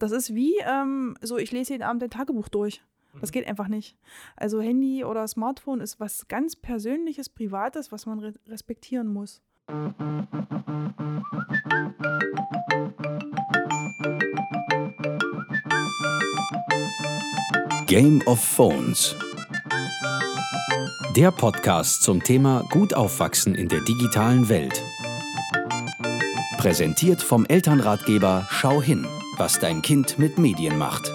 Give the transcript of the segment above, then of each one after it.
Das ist wie ähm, so, ich lese jeden Abend ein Tagebuch durch. Das geht einfach nicht. Also Handy oder Smartphone ist was ganz Persönliches, Privates, was man re respektieren muss. Game of Phones. Der Podcast zum Thema Gut aufwachsen in der digitalen Welt. Präsentiert vom Elternratgeber Schau hin, was dein Kind mit Medien macht.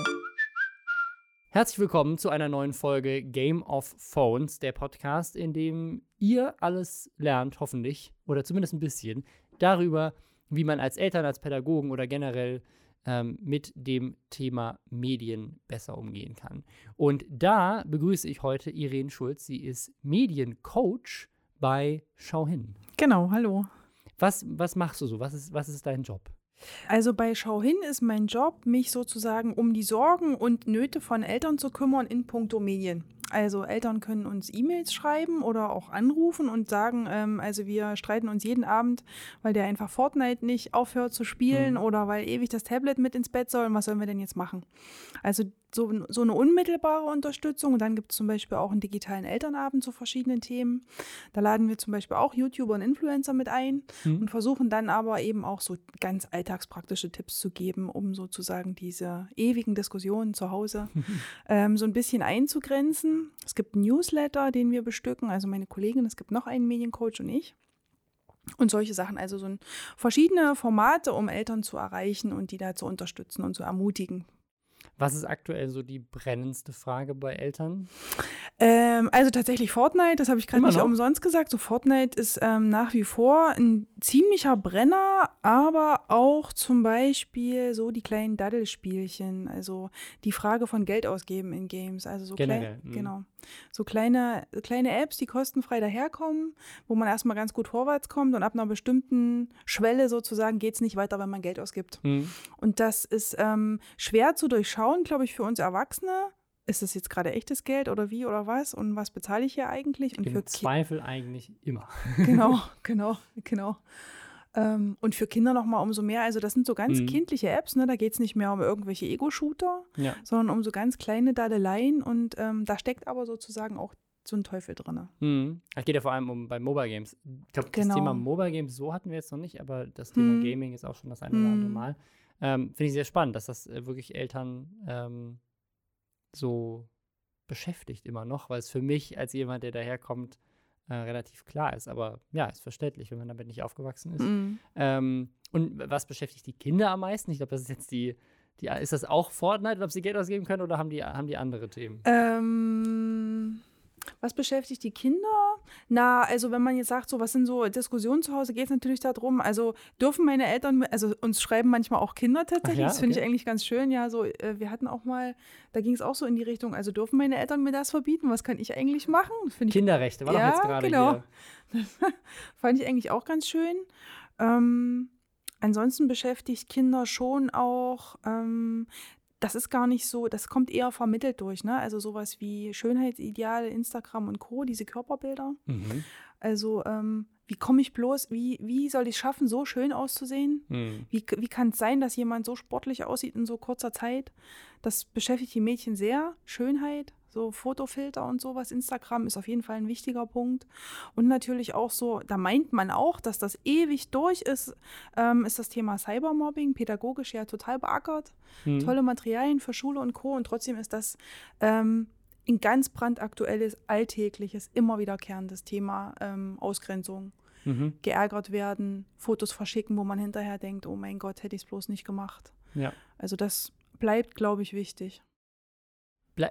Herzlich willkommen zu einer neuen Folge Game of Phones, der Podcast, in dem ihr alles lernt, hoffentlich, oder zumindest ein bisschen, darüber, wie man als Eltern, als Pädagogen oder generell ähm, mit dem Thema Medien besser umgehen kann. Und da begrüße ich heute Irene Schulz. Sie ist Mediencoach bei Schau hin. Genau, hallo. Was, was machst du so? Was ist, was ist dein Job? Also bei Schau hin ist mein Job, mich sozusagen um die Sorgen und Nöte von Eltern zu kümmern in puncto Medien. Also Eltern können uns E-Mails schreiben oder auch anrufen und sagen, ähm, also wir streiten uns jeden Abend, weil der einfach Fortnite nicht aufhört zu spielen mhm. oder weil ewig das Tablet mit ins Bett soll. Und was sollen wir denn jetzt machen? Also so, so eine unmittelbare Unterstützung. Und dann gibt es zum Beispiel auch einen digitalen Elternabend zu verschiedenen Themen. Da laden wir zum Beispiel auch YouTuber und Influencer mit ein mhm. und versuchen dann aber eben auch so ganz alltagspraktische Tipps zu geben, um sozusagen diese ewigen Diskussionen zu Hause ähm, so ein bisschen einzugrenzen. Es gibt einen Newsletter, den wir bestücken, also meine Kollegin, es gibt noch einen Mediencoach und ich. Und solche Sachen, also so ein, verschiedene Formate, um Eltern zu erreichen und die da zu unterstützen und zu ermutigen, was ist aktuell so die brennendste Frage bei Eltern? Ähm, also tatsächlich Fortnite, das habe ich gerade nicht umsonst gesagt. So Fortnite ist ähm, nach wie vor ein ziemlicher Brenner, aber auch zum Beispiel so die kleinen Daddelspielchen, also die Frage von Geld ausgeben in Games, also so Generell, klein, genau, so kleine kleine Apps, die kostenfrei daherkommen, wo man erstmal ganz gut vorwärts kommt und ab einer bestimmten Schwelle sozusagen geht es nicht weiter, wenn man Geld ausgibt. Mhm. Und das ist ähm, schwer zu durchschauen schauen, glaube ich, für uns Erwachsene, ist das jetzt gerade echtes Geld oder wie oder was und was bezahle ich hier eigentlich? Und Im für Zweifel eigentlich immer. Genau, genau, genau. Ähm, und für Kinder noch mal umso mehr. Also das sind so ganz mhm. kindliche Apps, ne? da geht es nicht mehr um irgendwelche Ego-Shooter, ja. sondern um so ganz kleine Dadeleien und ähm, da steckt aber sozusagen auch so ein Teufel drin. Mhm. Das geht ja vor allem um bei Mobile Games. Ich glaube, genau. das Thema Mobile Games so hatten wir jetzt noch nicht, aber das Thema mhm. Gaming ist auch schon das eine oder andere mhm. Mal. Ähm, Finde ich sehr spannend, dass das äh, wirklich Eltern ähm, so beschäftigt immer noch, weil es für mich als jemand, der daherkommt, äh, relativ klar ist. Aber ja, ist verständlich, wenn man damit nicht aufgewachsen ist. Mhm. Ähm, und was beschäftigt die Kinder am meisten? Ich glaube, das ist jetzt die, die, ist das auch Fortnite, ob sie Geld ausgeben können oder haben die, haben die andere Themen? Ähm was beschäftigt die Kinder? Na, also wenn man jetzt sagt, so was sind so Diskussionen zu Hause, geht es natürlich darum, also dürfen meine Eltern, also uns schreiben manchmal auch Kinder tatsächlich, ja? das finde okay. ich eigentlich ganz schön, ja, so, äh, wir hatten auch mal, da ging es auch so in die Richtung, also dürfen meine Eltern mir das verbieten, was kann ich eigentlich machen? Ich, Kinderrechte, war ja, doch jetzt gerade genau. hier. Fand ich eigentlich auch ganz schön. Ähm, ansonsten beschäftigt Kinder schon auch ähm, das ist gar nicht so, das kommt eher vermittelt durch, ne? Also sowas wie Schönheitsideale, Instagram und Co., diese Körperbilder. Mhm. Also, ähm, wie komme ich bloß, wie, wie soll ich es schaffen, so schön auszusehen? Mhm. Wie, wie kann es sein, dass jemand so sportlich aussieht in so kurzer Zeit? Das beschäftigt die Mädchen sehr. Schönheit, so Fotofilter und sowas. Instagram ist auf jeden Fall ein wichtiger Punkt. Und natürlich auch so, da meint man auch, dass das ewig durch ist, ähm, ist das Thema Cybermobbing, pädagogisch ja total beackert. Mhm. Tolle Materialien für Schule und Co. Und trotzdem ist das ähm, ein ganz brandaktuelles, alltägliches, immer wiederkehrendes Thema ähm, Ausgrenzung. Mhm. Geärgert werden, Fotos verschicken, wo man hinterher denkt, oh mein Gott, hätte ich es bloß nicht gemacht. Ja. Also das bleibt, glaube ich, wichtig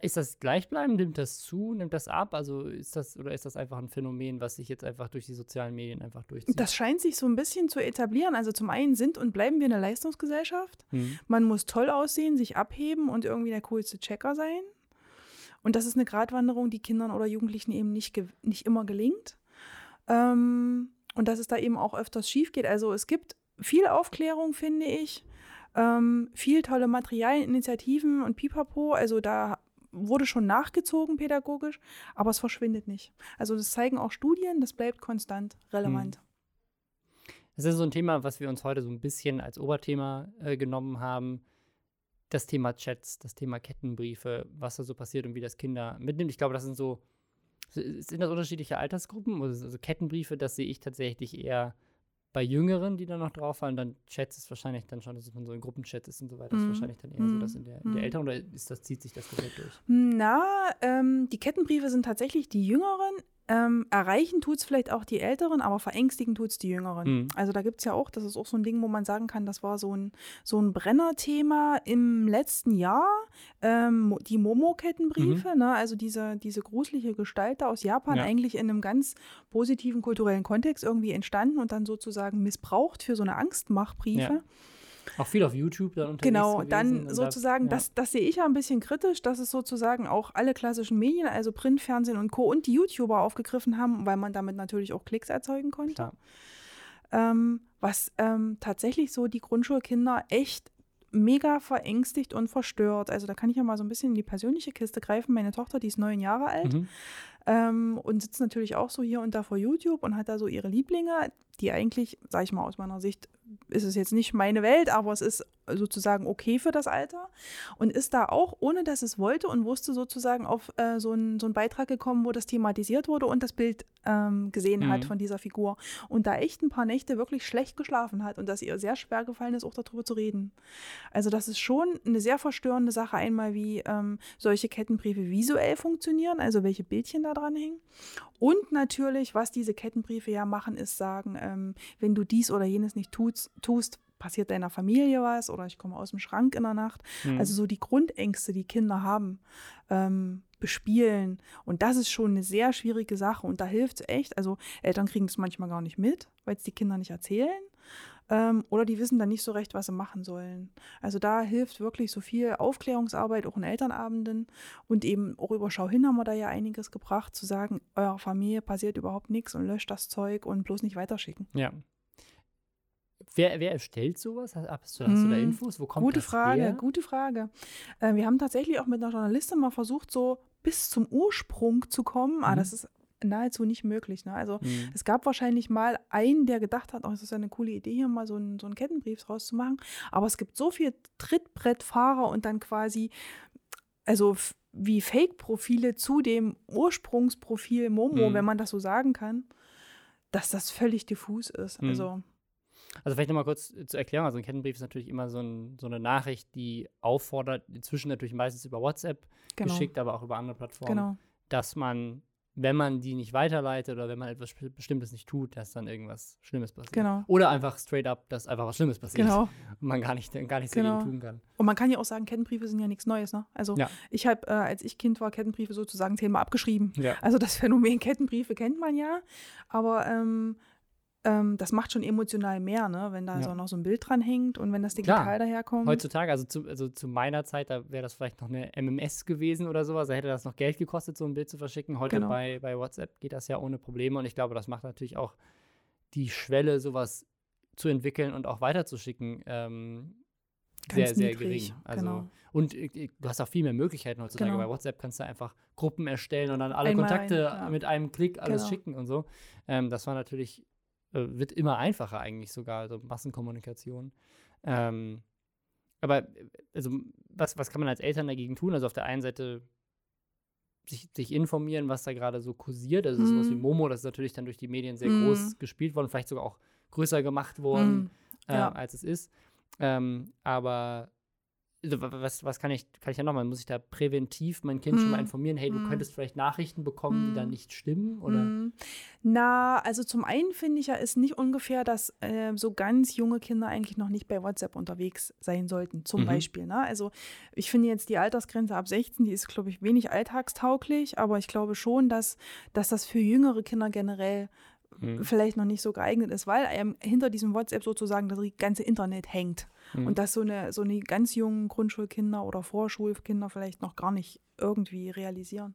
ist das gleichbleibend? Nimmt das zu? Nimmt das ab? Also ist das oder ist das einfach ein Phänomen, was sich jetzt einfach durch die sozialen Medien einfach durchzieht? Das scheint sich so ein bisschen zu etablieren. Also zum einen sind und bleiben wir eine Leistungsgesellschaft. Mhm. Man muss toll aussehen, sich abheben und irgendwie der coolste Checker sein. Und das ist eine Gratwanderung, die Kindern oder Jugendlichen eben nicht, nicht immer gelingt. Ähm, und dass es da eben auch öfters schief geht. Also es gibt viel Aufklärung, finde ich. Ähm, viel tolle Materialien, Initiativen und Pipapo. Also da wurde schon nachgezogen pädagogisch, aber es verschwindet nicht. Also das zeigen auch Studien, das bleibt konstant relevant. Hm. Das ist so ein Thema, was wir uns heute so ein bisschen als Oberthema äh, genommen haben. das Thema Chats, das Thema Kettenbriefe, was da so passiert und wie das Kinder mitnimmt. Ich glaube, das sind so, sind das unterschiedliche Altersgruppen? Also Kettenbriefe, das sehe ich tatsächlich eher bei Jüngeren, die dann noch drauf fallen, dann Chats ist wahrscheinlich dann schon, dass man so in Gruppenchat ist und so weiter, mm. ist mhm. wahrscheinlich dann eher mm. so, dass in der, in der mhm. Älteren oder ist das, zieht sich das komplett durch? Na, ähm, die Kettenbriefe sind tatsächlich die Jüngeren. Ähm, erreichen tut es vielleicht auch die Älteren, aber verängstigen tut es die Jüngeren. Mhm. Also da gibt es ja auch, das ist auch so ein Ding, wo man sagen kann, das war so ein, so ein Brennerthema im letzten Jahr, ähm, die Momo-Kettenbriefe, mhm. ne? also diese, diese gruselige Gestalt da aus Japan, ja. eigentlich in einem ganz positiven kulturellen Kontext irgendwie entstanden und dann sozusagen missbraucht für so eine Angstmachbriefe. Ja. Auch viel auf YouTube dann unterwegs Genau, dann sozusagen, da, ja. das, das sehe ich ja ein bisschen kritisch, dass es sozusagen auch alle klassischen Medien, also Print, Fernsehen und Co. und die YouTuber aufgegriffen haben, weil man damit natürlich auch Klicks erzeugen konnte. Ähm, was ähm, tatsächlich so die Grundschulkinder echt mega verängstigt und verstört. Also da kann ich ja mal so ein bisschen in die persönliche Kiste greifen. Meine Tochter, die ist neun Jahre alt. Mhm. Ähm, und sitzt natürlich auch so hier und da vor YouTube und hat da so ihre Lieblinge, die eigentlich, sage ich mal aus meiner Sicht, ist es jetzt nicht meine Welt, aber es ist sozusagen okay für das Alter und ist da auch, ohne dass es wollte und wusste sozusagen auf äh, so, einen so Beitrag gekommen, wo das thematisiert wurde und das Bild ähm, gesehen mhm. hat von dieser Figur und da echt ein paar Nächte wirklich schlecht geschlafen hat und dass ihr sehr schwer gefallen ist, auch darüber zu reden. Also das ist schon eine sehr verstörende Sache, einmal wie ähm, solche Kettenbriefe visuell funktionieren, also welche Bildchen da dran hängen und natürlich, was diese Kettenbriefe ja machen, ist sagen, ähm, wenn du dies oder jenes nicht tust, tust passiert deiner Familie was oder ich komme aus dem Schrank in der Nacht. Mhm. Also so die Grundängste, die Kinder haben, ähm, bespielen. Und das ist schon eine sehr schwierige Sache. Und da hilft es echt. Also Eltern kriegen es manchmal gar nicht mit, weil es die Kinder nicht erzählen. Ähm, oder die wissen dann nicht so recht, was sie machen sollen. Also da hilft wirklich so viel Aufklärungsarbeit, auch in Elternabenden. Und eben auch über Schau hin haben wir da ja einiges gebracht, zu sagen, eurer Familie passiert überhaupt nichts und löscht das Zeug und bloß nicht weiterschicken. Ja, Wer, wer erstellt sowas? Hast du, hast du da hm, Infos? Wo kommt gute das Frage, her? Gute Frage. Äh, wir haben tatsächlich auch mit einer Journalistin mal versucht, so bis zum Ursprung zu kommen. Mhm. Ah, das ist nahezu nicht möglich. Ne? Also mhm. es gab wahrscheinlich mal einen, der gedacht hat, oh, es ist ja eine coole Idee, hier mal so einen, so einen Kettenbrief rauszumachen. Aber es gibt so viele Trittbrettfahrer und dann quasi, also wie Fake-Profile zu dem Ursprungsprofil Momo, mhm. wenn man das so sagen kann, dass das völlig diffus ist. Mhm. Also also vielleicht nochmal kurz zur Erklärung. Also ein Kettenbrief ist natürlich immer so, ein, so, eine Nachricht, die auffordert, inzwischen natürlich meistens über WhatsApp genau. geschickt, aber auch über andere Plattformen, genau. dass man, wenn man die nicht weiterleitet oder wenn man etwas Bestimmtes nicht tut, dass dann irgendwas Schlimmes passiert. Genau. Oder einfach straight up, dass einfach was Schlimmes passiert. Genau. Und man gar, nicht, gar nichts genau. dagegen tun kann. Und man kann ja auch sagen, Kettenbriefe sind ja nichts Neues. Ne? Also ja. ich habe, äh, als ich Kind war, Kettenbriefe sozusagen zehnmal abgeschrieben. Ja. Also das Phänomen Kettenbriefe kennt man ja. Aber ähm, ähm, das macht schon emotional mehr, ne? wenn da ja. so noch so ein Bild dran hängt und wenn das digital Klar. daherkommt. Heutzutage, also zu, also zu meiner Zeit, da wäre das vielleicht noch eine MMS gewesen oder sowas, da hätte das noch Geld gekostet, so ein Bild zu verschicken. Heute genau. bei, bei WhatsApp geht das ja ohne Probleme und ich glaube, das macht natürlich auch die Schwelle, sowas zu entwickeln und auch weiterzuschicken, ähm, sehr, sehr niedrig, gering. Also, genau. Und äh, du hast auch viel mehr Möglichkeiten heutzutage. Genau. Bei WhatsApp kannst du einfach Gruppen erstellen und dann alle Einmal Kontakte ein, ja. mit einem Klick alles genau. schicken und so. Ähm, das war natürlich äh, wird immer einfacher eigentlich sogar, also Massenkommunikation. Ähm, aber äh, also was, was kann man als Eltern dagegen tun? Also auf der einen Seite sich, sich informieren, was da gerade so kursiert. Also mhm. sowas wie Momo, das ist natürlich dann durch die Medien sehr mhm. groß gespielt worden, vielleicht sogar auch größer gemacht worden, mhm. äh, ja. als es ist. Ähm, aber also, was, was kann ich, kann ich ja nochmal, muss ich da präventiv mein Kind hm. schon mal hm. informieren, hey, du hm. könntest vielleicht Nachrichten bekommen, hm. die da hm. nicht stimmen, oder? Na, also zum einen finde ich ja, ist nicht ungefähr, dass äh, so ganz junge Kinder eigentlich noch nicht bei WhatsApp unterwegs sein sollten, zum mhm. Beispiel. Ne? Also ich finde jetzt die Altersgrenze ab 16, die ist, glaube ich, wenig alltagstauglich, aber ich glaube schon, dass, dass das für jüngere Kinder generell vielleicht noch nicht so geeignet ist, weil ähm, hinter diesem WhatsApp sozusagen das ganze Internet hängt. Mhm. Und dass so eine, so eine ganz jungen Grundschulkinder oder Vorschulkinder vielleicht noch gar nicht irgendwie realisieren.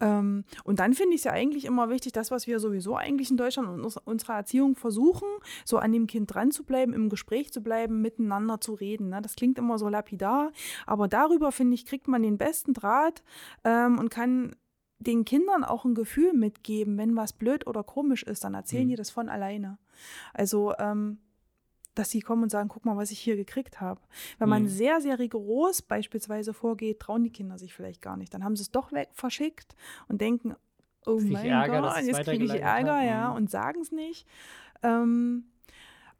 Ähm, und dann finde ich es ja eigentlich immer wichtig, das, was wir sowieso eigentlich in Deutschland und uns, unserer Erziehung versuchen, so an dem Kind dran zu bleiben, im Gespräch zu bleiben, miteinander zu reden. Ne? Das klingt immer so lapidar, aber darüber, finde ich, kriegt man den besten Draht ähm, und kann den Kindern auch ein Gefühl mitgeben, wenn was blöd oder komisch ist, dann erzählen mhm. die das von alleine. Also ähm, dass sie kommen und sagen, guck mal, was ich hier gekriegt habe. Wenn man mhm. sehr, sehr rigoros beispielsweise vorgeht, trauen die Kinder sich vielleicht gar nicht. Dann haben sie es doch weg verschickt und denken, oh mein Ärger, Gott, jetzt kriege ich Ärger, ja, mhm. und sagen es nicht. Ähm,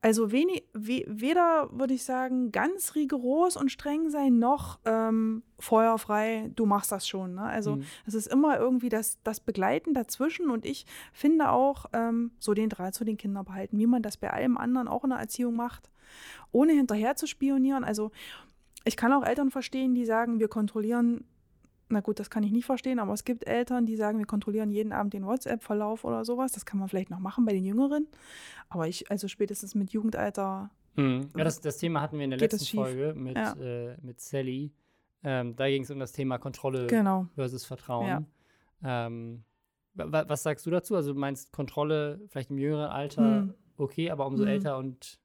also wenig, we, weder würde ich sagen, ganz rigoros und streng sein, noch ähm, feuerfrei, du machst das schon. Ne? Also mhm. es ist immer irgendwie das, das Begleiten dazwischen und ich finde auch ähm, so den Draht zu den Kindern behalten, wie man das bei allem anderen auch in der Erziehung macht, ohne hinterher zu spionieren. Also ich kann auch Eltern verstehen, die sagen, wir kontrollieren na gut, das kann ich nicht verstehen, aber es gibt Eltern, die sagen, wir kontrollieren jeden Abend den WhatsApp-Verlauf oder sowas. Das kann man vielleicht noch machen bei den Jüngeren. Aber ich, also spätestens mit Jugendalter. Mhm. Ja, das, das Thema hatten wir in der letzten Folge mit, ja. äh, mit Sally. Ähm, da ging es um das Thema Kontrolle genau. versus Vertrauen. Ja. Ähm, was sagst du dazu? Also du meinst Kontrolle vielleicht im jüngeren Alter hm. okay, aber umso hm. älter und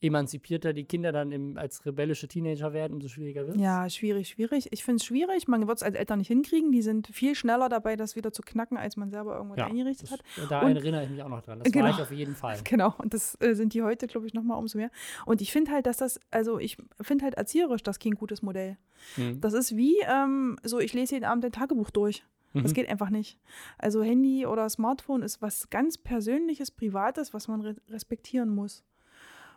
emanzipierter die Kinder dann im, als rebellische Teenager werden, umso schwieriger wird es? Ja, schwierig, schwierig. Ich finde es schwierig. Man wird es als Eltern nicht hinkriegen. Die sind viel schneller dabei, das wieder zu knacken, als man selber irgendwas ja, eingerichtet das, hat. Da und, erinnere ich mich auch noch dran. Das genau, war ich auf jeden Fall. Genau, und das äh, sind die heute, glaube ich, noch mal umso mehr. Und ich finde halt, dass das, also ich finde halt erzieherisch das kein gutes Modell. Mhm. Das ist wie, ähm, so ich lese jeden Abend ein Tagebuch durch. Das mhm. geht einfach nicht. Also Handy oder Smartphone ist was ganz Persönliches, Privates, was man re respektieren muss.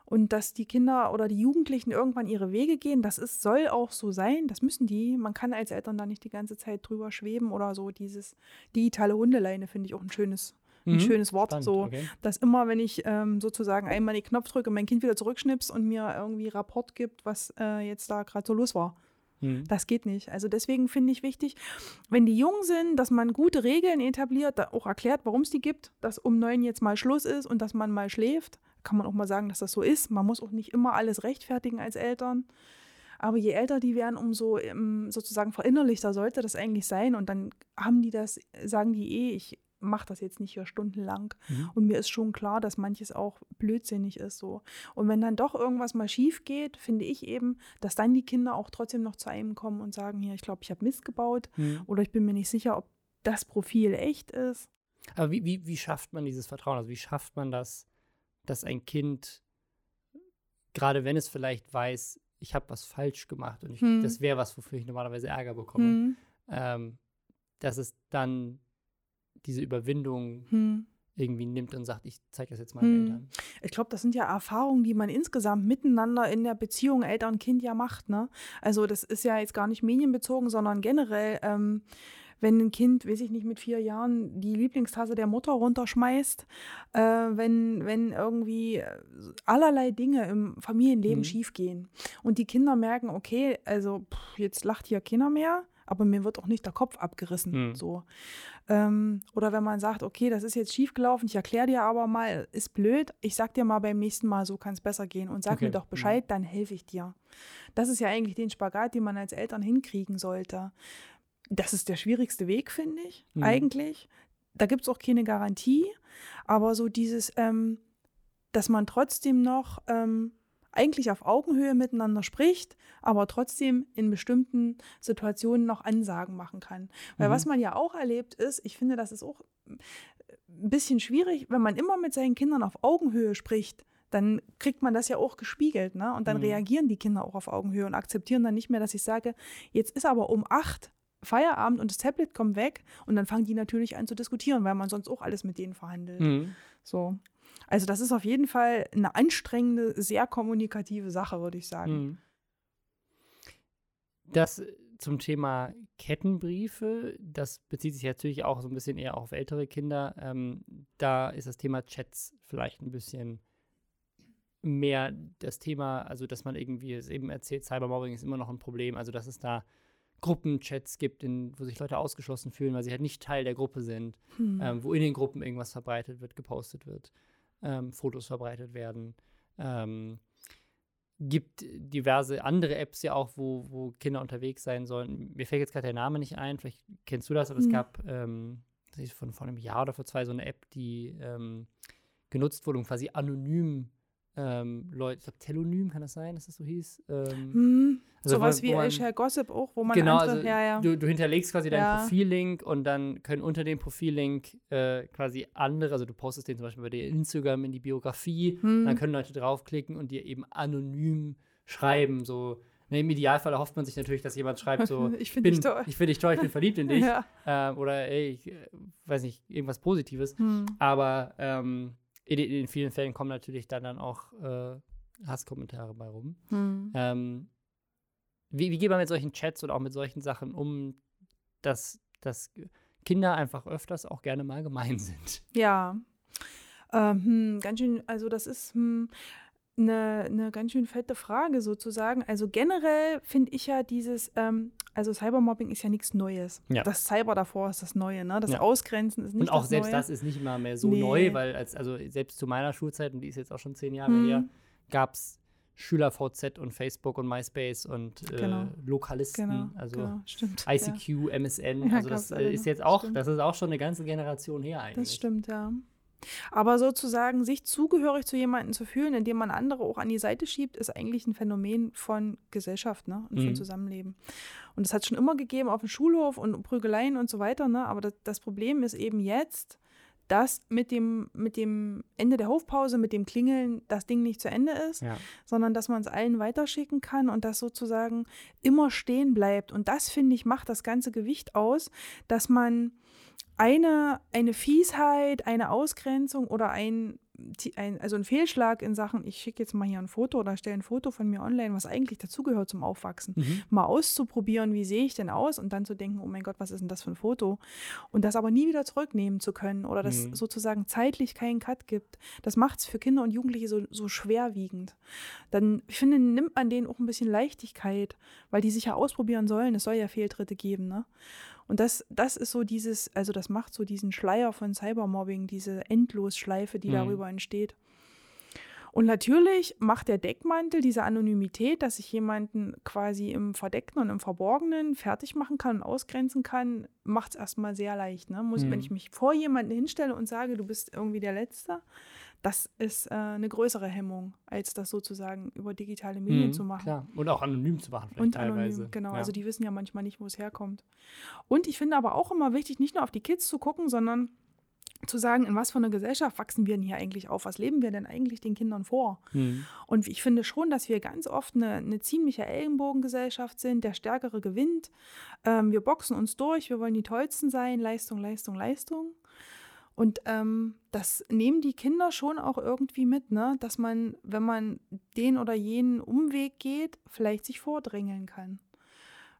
Und dass die Kinder oder die Jugendlichen irgendwann ihre Wege gehen, das ist, soll auch so sein, das müssen die. Man kann als Eltern da nicht die ganze Zeit drüber schweben oder so. Dieses digitale Hundeleine finde ich auch ein schönes, ein mhm. schönes Wort. Spannend, so, okay. dass immer, wenn ich ähm, sozusagen einmal den Knopf drücke, mein Kind wieder zurückschnips und mir irgendwie Rapport gibt, was äh, jetzt da gerade so los war. Mhm. Das geht nicht. Also deswegen finde ich wichtig, wenn die jung sind, dass man gute Regeln etabliert, auch erklärt, warum es die gibt, dass um neun jetzt mal Schluss ist und dass man mal schläft kann man auch mal sagen, dass das so ist. Man muss auch nicht immer alles rechtfertigen als Eltern. Aber je älter die werden, umso ähm, sozusagen verinnerlichter sollte das eigentlich sein. Und dann haben die das, sagen die eh, ich mache das jetzt nicht hier stundenlang. Mhm. Und mir ist schon klar, dass manches auch blödsinnig ist so. Und wenn dann doch irgendwas mal schief geht, finde ich eben, dass dann die Kinder auch trotzdem noch zu einem kommen und sagen, hier, ich glaube, ich habe Mist gebaut mhm. oder ich bin mir nicht sicher, ob das Profil echt ist. Aber wie, wie, wie schafft man dieses Vertrauen? Also wie schafft man das, dass ein Kind, gerade wenn es vielleicht weiß, ich habe was falsch gemacht und ich, hm. das wäre was, wofür ich normalerweise Ärger bekomme, hm. ähm, dass es dann diese Überwindung hm. irgendwie nimmt und sagt, ich zeige das jetzt meinen hm. Eltern. Ich glaube, das sind ja Erfahrungen, die man insgesamt miteinander in der Beziehung Eltern-Kind ja macht. Ne? Also das ist ja jetzt gar nicht medienbezogen, sondern generell. Ähm, wenn ein Kind, weiß ich nicht, mit vier Jahren die Lieblingstasse der Mutter runterschmeißt, äh, wenn, wenn irgendwie äh, allerlei Dinge im Familienleben mhm. schiefgehen und die Kinder merken, okay, also pff, jetzt lacht hier keiner mehr, aber mir wird auch nicht der Kopf abgerissen. Mhm. So. Ähm, oder wenn man sagt, okay, das ist jetzt schiefgelaufen, ich erkläre dir aber mal, ist blöd, ich sag dir mal beim nächsten Mal, so kann es besser gehen und sag okay. mir doch Bescheid, mhm. dann helfe ich dir. Das ist ja eigentlich den Spagat, den man als Eltern hinkriegen sollte das ist der schwierigste Weg, finde ich, mhm. eigentlich. Da gibt es auch keine Garantie, aber so dieses, ähm, dass man trotzdem noch ähm, eigentlich auf Augenhöhe miteinander spricht, aber trotzdem in bestimmten Situationen noch Ansagen machen kann. Weil mhm. was man ja auch erlebt ist, ich finde, das ist auch ein bisschen schwierig, wenn man immer mit seinen Kindern auf Augenhöhe spricht, dann kriegt man das ja auch gespiegelt, ne? Und dann mhm. reagieren die Kinder auch auf Augenhöhe und akzeptieren dann nicht mehr, dass ich sage, jetzt ist aber um acht Feierabend und das Tablet kommt weg und dann fangen die natürlich an zu diskutieren, weil man sonst auch alles mit denen verhandelt. Mhm. So. Also das ist auf jeden Fall eine anstrengende, sehr kommunikative Sache, würde ich sagen. Mhm. Das zum Thema Kettenbriefe, das bezieht sich natürlich auch so ein bisschen eher auf ältere Kinder. Ähm, da ist das Thema Chats vielleicht ein bisschen mehr das Thema, also dass man irgendwie es eben erzählt, Cybermobbing ist immer noch ein Problem, also dass es da Gruppenchats gibt, in, wo sich Leute ausgeschlossen fühlen, weil sie halt nicht Teil der Gruppe sind, hm. ähm, wo in den Gruppen irgendwas verbreitet wird, gepostet wird, ähm, Fotos verbreitet werden. Ähm, gibt diverse andere Apps ja auch, wo, wo Kinder unterwegs sein sollen. Mir fällt jetzt gerade der Name nicht ein, vielleicht kennst du das, aber hm. es gab ähm, von, von einem Jahr oder vor zwei so eine App, die ähm, genutzt wurde, um quasi anonym ähm, Leute, ich glaube, Telonym kann das sein, dass das so hieß? Ähm, hm, also sowas wie Share Gossip auch, wo man genau, andere, also ja, ja. Du, du, hinterlegst quasi deinen ja. Profillink und dann können unter dem Profillink äh, quasi andere, also du postest den zum Beispiel bei dir Instagram in die Biografie, hm. dann können Leute draufklicken und dir eben anonym schreiben, so Ne, Im Idealfall erhofft man sich natürlich, dass jemand schreibt so, ich finde dich toll. Ich finde dich toll, ich bin verliebt in dich. ja. ähm, oder ey, ich äh, weiß nicht, irgendwas Positives. Hm. Aber ähm, in, in, vielen Fällen kommen natürlich dann, dann auch äh, Hasskommentare bei rum. Hm. Ähm, wie, wie geht man mit solchen Chats oder auch mit solchen Sachen um, dass, dass Kinder einfach öfters auch gerne mal gemein sind? Ja. Ähm, hm, ganz schön, also das ist hm, eine, eine ganz schön fette Frage sozusagen. Also generell finde ich ja dieses, ähm, also Cybermobbing ist ja nichts Neues. Ja. Das Cyber davor ist das Neue, ne? Das ja. Ausgrenzen ist nicht Und auch das selbst Neue. das ist nicht immer mehr so nee. neu, weil als, also selbst zu meiner Schulzeit, und die ist jetzt auch schon zehn Jahre hm. her, gab es Schüler-VZ und Facebook und MySpace und äh, genau. Lokalisten, genau, also genau, ICQ, ja. MSN. also das äh, ist jetzt auch, stimmt. das ist auch schon eine ganze Generation her eigentlich. Das stimmt, ja. Aber sozusagen sich zugehörig zu jemandem zu fühlen, indem man andere auch an die Seite schiebt, ist eigentlich ein Phänomen von Gesellschaft ne? und mhm. von Zusammenleben. Und das hat es schon immer gegeben auf dem Schulhof und Prügeleien und so weiter. Ne? Aber das, das Problem ist eben jetzt, dass mit dem, mit dem Ende der Hofpause, mit dem Klingeln, das Ding nicht zu Ende ist, ja. sondern dass man es allen weiterschicken kann und das sozusagen immer stehen bleibt. Und das, finde ich, macht das ganze Gewicht aus, dass man eine, eine Fiesheit, eine Ausgrenzung oder ein, ein, also ein Fehlschlag in Sachen, ich schicke jetzt mal hier ein Foto oder stelle ein Foto von mir online, was eigentlich dazugehört zum Aufwachsen, mhm. mal auszuprobieren, wie sehe ich denn aus und dann zu denken, oh mein Gott, was ist denn das für ein Foto? Und das aber nie wieder zurücknehmen zu können oder dass mhm. sozusagen zeitlich keinen Cut gibt, das macht es für Kinder und Jugendliche so, so schwerwiegend. Dann, ich finde, nimmt man denen auch ein bisschen Leichtigkeit, weil die sich ja ausprobieren sollen, es soll ja Fehltritte geben, ne? Und das, das ist so dieses, also das macht so diesen Schleier von Cybermobbing, diese Endlosschleife, die mhm. darüber entsteht. Und natürlich macht der Deckmantel diese Anonymität, dass ich jemanden quasi im Verdeckten und im Verborgenen fertig machen kann und ausgrenzen kann, macht es erstmal sehr leicht. Ne? Muss, mhm. Wenn ich mich vor jemanden hinstelle und sage, du bist irgendwie der Letzte, das ist äh, eine größere Hemmung, als das sozusagen über digitale Medien mhm, zu machen. Klar. Und auch anonym zu machen, vielleicht Und teilweise. anonym, genau. Ja. Also die wissen ja manchmal nicht, wo es herkommt. Und ich finde aber auch immer wichtig, nicht nur auf die Kids zu gucken, sondern zu sagen, in was für einer Gesellschaft wachsen wir denn hier eigentlich auf? Was leben wir denn eigentlich den Kindern vor? Mhm. Und ich finde schon, dass wir ganz oft eine, eine ziemliche Ellenbogengesellschaft sind. Der Stärkere gewinnt. Ähm, wir boxen uns durch. Wir wollen die Tollsten sein. Leistung, Leistung, Leistung. Und ähm, das nehmen die Kinder schon auch irgendwie mit, ne? dass man, wenn man den oder jenen Umweg geht, vielleicht sich vordrängeln kann.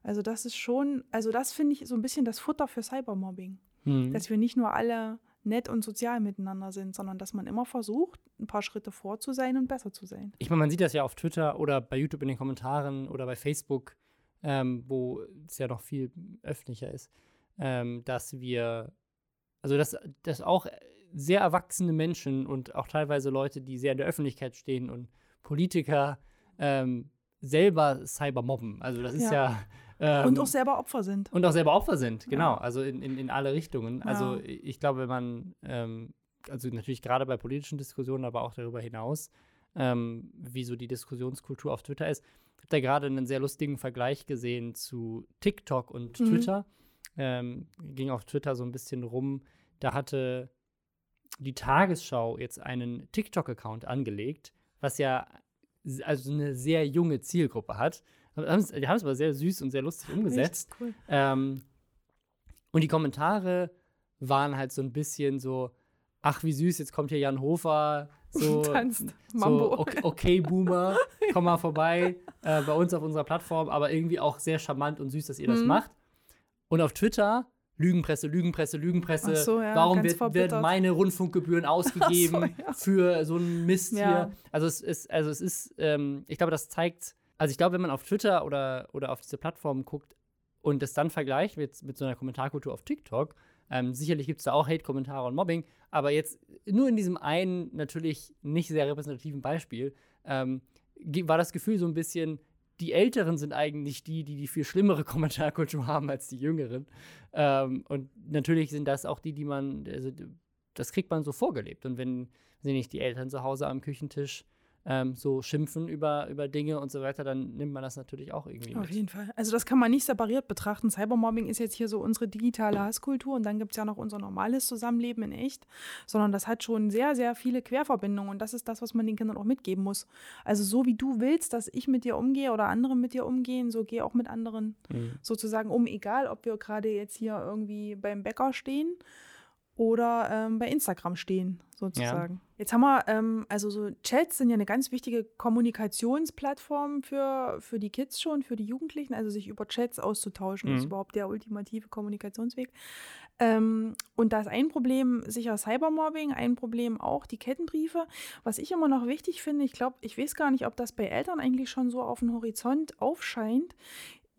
Also das ist schon, also das finde ich so ein bisschen das Futter für Cybermobbing. Mhm. Dass wir nicht nur alle nett und sozial miteinander sind, sondern dass man immer versucht, ein paar Schritte vor zu sein und besser zu sein. Ich meine, man sieht das ja auf Twitter oder bei YouTube in den Kommentaren oder bei Facebook, ähm, wo es ja noch viel öffentlicher ist, ähm, dass wir also, dass, dass auch sehr erwachsene Menschen und auch teilweise Leute, die sehr in der Öffentlichkeit stehen und Politiker ähm, selber Cybermobben. Also, das ist ja. ja ähm, und auch selber Opfer sind. Und auch selber Opfer sind, genau. Ja. Also in, in, in alle Richtungen. Also, ja. ich glaube, wenn man, ähm, also natürlich gerade bei politischen Diskussionen, aber auch darüber hinaus, ähm, wie so die Diskussionskultur auf Twitter ist. Ich habe da gerade einen sehr lustigen Vergleich gesehen zu TikTok und mhm. Twitter ähm, ging auf Twitter so ein bisschen rum. Da hatte die Tagesschau jetzt einen TikTok-Account angelegt, was ja also eine sehr junge Zielgruppe hat. Die haben es aber sehr süß und sehr lustig umgesetzt. Cool. Ähm, und die Kommentare waren halt so ein bisschen so, ach wie süß, jetzt kommt hier Jan Hofer, so, Tanzt. Mambo. so okay, okay, Boomer, komm mal vorbei äh, bei uns auf unserer Plattform, aber irgendwie auch sehr charmant und süß, dass ihr das mhm. macht. Und auf Twitter Lügenpresse, Lügenpresse, Lügenpresse. So, ja, Warum wird, werden meine Rundfunkgebühren ausgegeben so, ja. für so einen Mist ja. hier? Also es ist, also es ist, ähm, ich glaube, das zeigt, also ich glaube, wenn man auf Twitter oder, oder auf diese Plattformen guckt und das dann vergleicht mit, mit so einer Kommentarkultur auf TikTok, ähm, sicherlich gibt es da auch Hate-Kommentare und Mobbing, aber jetzt nur in diesem einen natürlich nicht sehr repräsentativen Beispiel ähm, war das Gefühl so ein bisschen, die Älteren sind eigentlich die, die die viel schlimmere Kommentarkultur haben als die Jüngeren. Ähm, und natürlich sind das auch die, die man, also das kriegt man so vorgelebt. Und wenn, sind nicht die Eltern zu Hause am Küchentisch ähm, so schimpfen über, über Dinge und so weiter, dann nimmt man das natürlich auch irgendwie Auf mit. jeden Fall. Also das kann man nicht separiert betrachten. Cybermobbing ist jetzt hier so unsere digitale Hasskultur und dann gibt es ja noch unser normales Zusammenleben in echt, sondern das hat schon sehr, sehr viele Querverbindungen und das ist das, was man den Kindern auch mitgeben muss. Also so wie du willst, dass ich mit dir umgehe oder andere mit dir umgehen, so geh auch mit anderen mhm. sozusagen um, egal ob wir gerade jetzt hier irgendwie beim Bäcker stehen oder ähm, bei Instagram stehen, sozusagen. Ja. Jetzt haben wir, ähm, also so Chats sind ja eine ganz wichtige Kommunikationsplattform für, für die Kids schon, für die Jugendlichen, also sich über Chats auszutauschen, mhm. ist überhaupt der ultimative Kommunikationsweg. Ähm, und da ist ein Problem sicher Cybermobbing, ein Problem auch die Kettenbriefe. Was ich immer noch wichtig finde, ich glaube, ich weiß gar nicht, ob das bei Eltern eigentlich schon so auf dem Horizont aufscheint,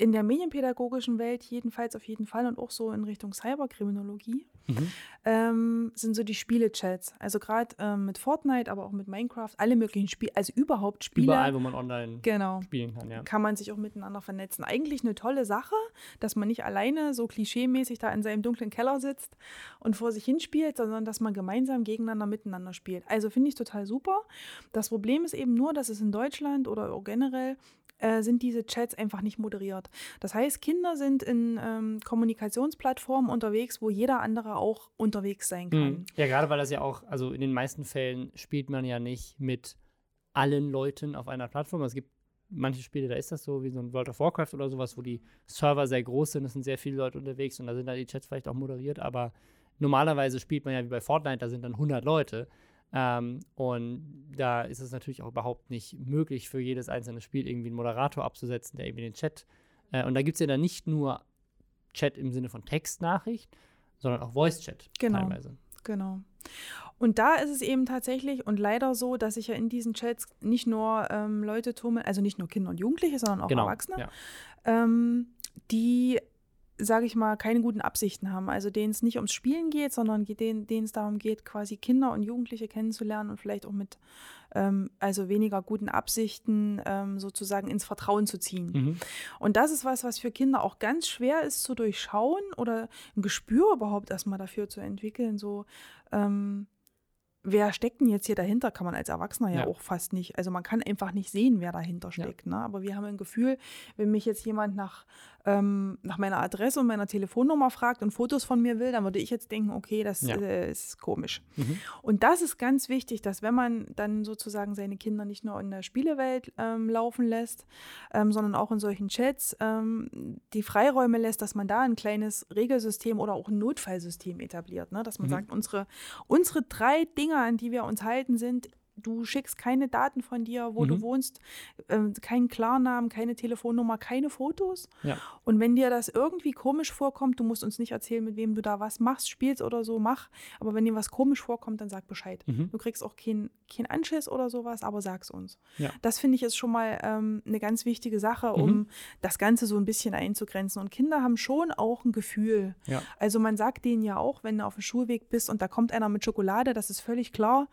in der medienpädagogischen Welt jedenfalls auf jeden Fall und auch so in Richtung Cyberkriminologie mhm. ähm, sind so die Spiele-Chats. Also gerade ähm, mit Fortnite, aber auch mit Minecraft, alle möglichen Spiele, also überhaupt Spiele. Überall, wo man online genau, spielen kann, ja. Kann man sich auch miteinander vernetzen. Eigentlich eine tolle Sache, dass man nicht alleine so klischeemäßig da in seinem dunklen Keller sitzt und vor sich hinspielt, sondern dass man gemeinsam gegeneinander miteinander spielt. Also finde ich total super. Das Problem ist eben nur, dass es in Deutschland oder generell äh, sind diese Chats einfach nicht moderiert. Das heißt, Kinder sind in ähm, Kommunikationsplattformen unterwegs, wo jeder andere auch unterwegs sein kann. Mhm. Ja, gerade weil das ja auch, also in den meisten Fällen spielt man ja nicht mit allen Leuten auf einer Plattform. Es gibt manche Spiele, da ist das so, wie so ein World of Warcraft oder sowas, wo die Server sehr groß sind, es sind sehr viele Leute unterwegs und da sind dann die Chats vielleicht auch moderiert, aber normalerweise spielt man ja wie bei Fortnite, da sind dann 100 Leute ähm, und da ist es natürlich auch überhaupt nicht möglich, für jedes einzelne Spiel irgendwie einen Moderator abzusetzen, der irgendwie den Chat. Äh, und da gibt es ja dann nicht nur Chat im Sinne von Textnachricht, sondern auch Voice-Chat genau, teilweise. Genau. Und da ist es eben tatsächlich und leider so, dass sich ja in diesen Chats nicht nur ähm, Leute tummeln, also nicht nur Kinder und Jugendliche, sondern auch genau, Erwachsene, ja. ähm, die sage ich mal, keine guten Absichten haben. Also denen es nicht ums Spielen geht, sondern denen, denen es darum geht, quasi Kinder und Jugendliche kennenzulernen und vielleicht auch mit ähm, also weniger guten Absichten ähm, sozusagen ins Vertrauen zu ziehen. Mhm. Und das ist was, was für Kinder auch ganz schwer ist zu durchschauen oder ein Gespür überhaupt erstmal dafür zu entwickeln. So ähm, wer steckt denn jetzt hier dahinter, kann man als Erwachsener ja, ja, auch fast nicht. Also man kann einfach nicht sehen, wer dahinter steckt. Ja. Ne? Aber wir haben ein Gefühl, wenn mich jetzt jemand nach ähm, nach meiner Adresse und meiner Telefonnummer fragt und Fotos von mir will, dann würde ich jetzt denken, okay, das ja. äh, ist komisch. Mhm. Und das ist ganz wichtig, dass wenn man dann sozusagen seine Kinder nicht nur in der Spielewelt ähm, laufen lässt, ähm, sondern auch in solchen Chats ähm, die Freiräume lässt, dass man da ein kleines Regelsystem oder auch ein Notfallsystem etabliert. Ne? Dass man mhm. sagt, unsere, unsere drei Dinge, an die wir uns halten, sind du schickst keine Daten von dir, wo mhm. du wohnst, äh, keinen Klarnamen, keine Telefonnummer, keine Fotos. Ja. Und wenn dir das irgendwie komisch vorkommt, du musst uns nicht erzählen, mit wem du da was machst, spielst oder so, mach. Aber wenn dir was komisch vorkommt, dann sag Bescheid. Mhm. Du kriegst auch keinen kein Anschiss oder sowas, aber sag's uns. Ja. Das finde ich ist schon mal ähm, eine ganz wichtige Sache, um mhm. das Ganze so ein bisschen einzugrenzen. Und Kinder haben schon auch ein Gefühl. Ja. Also man sagt denen ja auch, wenn du auf dem Schulweg bist und da kommt einer mit Schokolade, das ist völlig klar